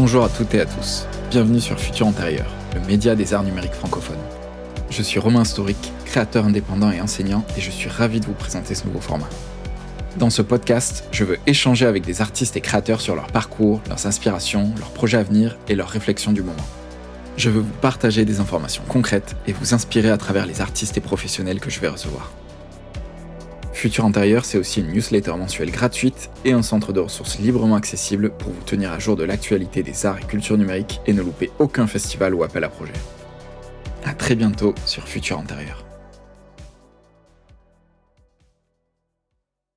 Bonjour à toutes et à tous, bienvenue sur Futur Antérieur, le média des arts numériques francophones. Je suis Romain Storic, créateur indépendant et enseignant, et je suis ravi de vous présenter ce nouveau format. Dans ce podcast, je veux échanger avec des artistes et créateurs sur leur parcours, leurs inspirations, leurs projets à venir et leurs réflexions du moment. Je veux vous partager des informations concrètes et vous inspirer à travers les artistes et professionnels que je vais recevoir. Futur Intérieur, c'est aussi une newsletter mensuelle gratuite et un centre de ressources librement accessible pour vous tenir à jour de l'actualité des arts et cultures numériques et ne louper aucun festival ou appel à projet. A très bientôt sur Futur Intérieur.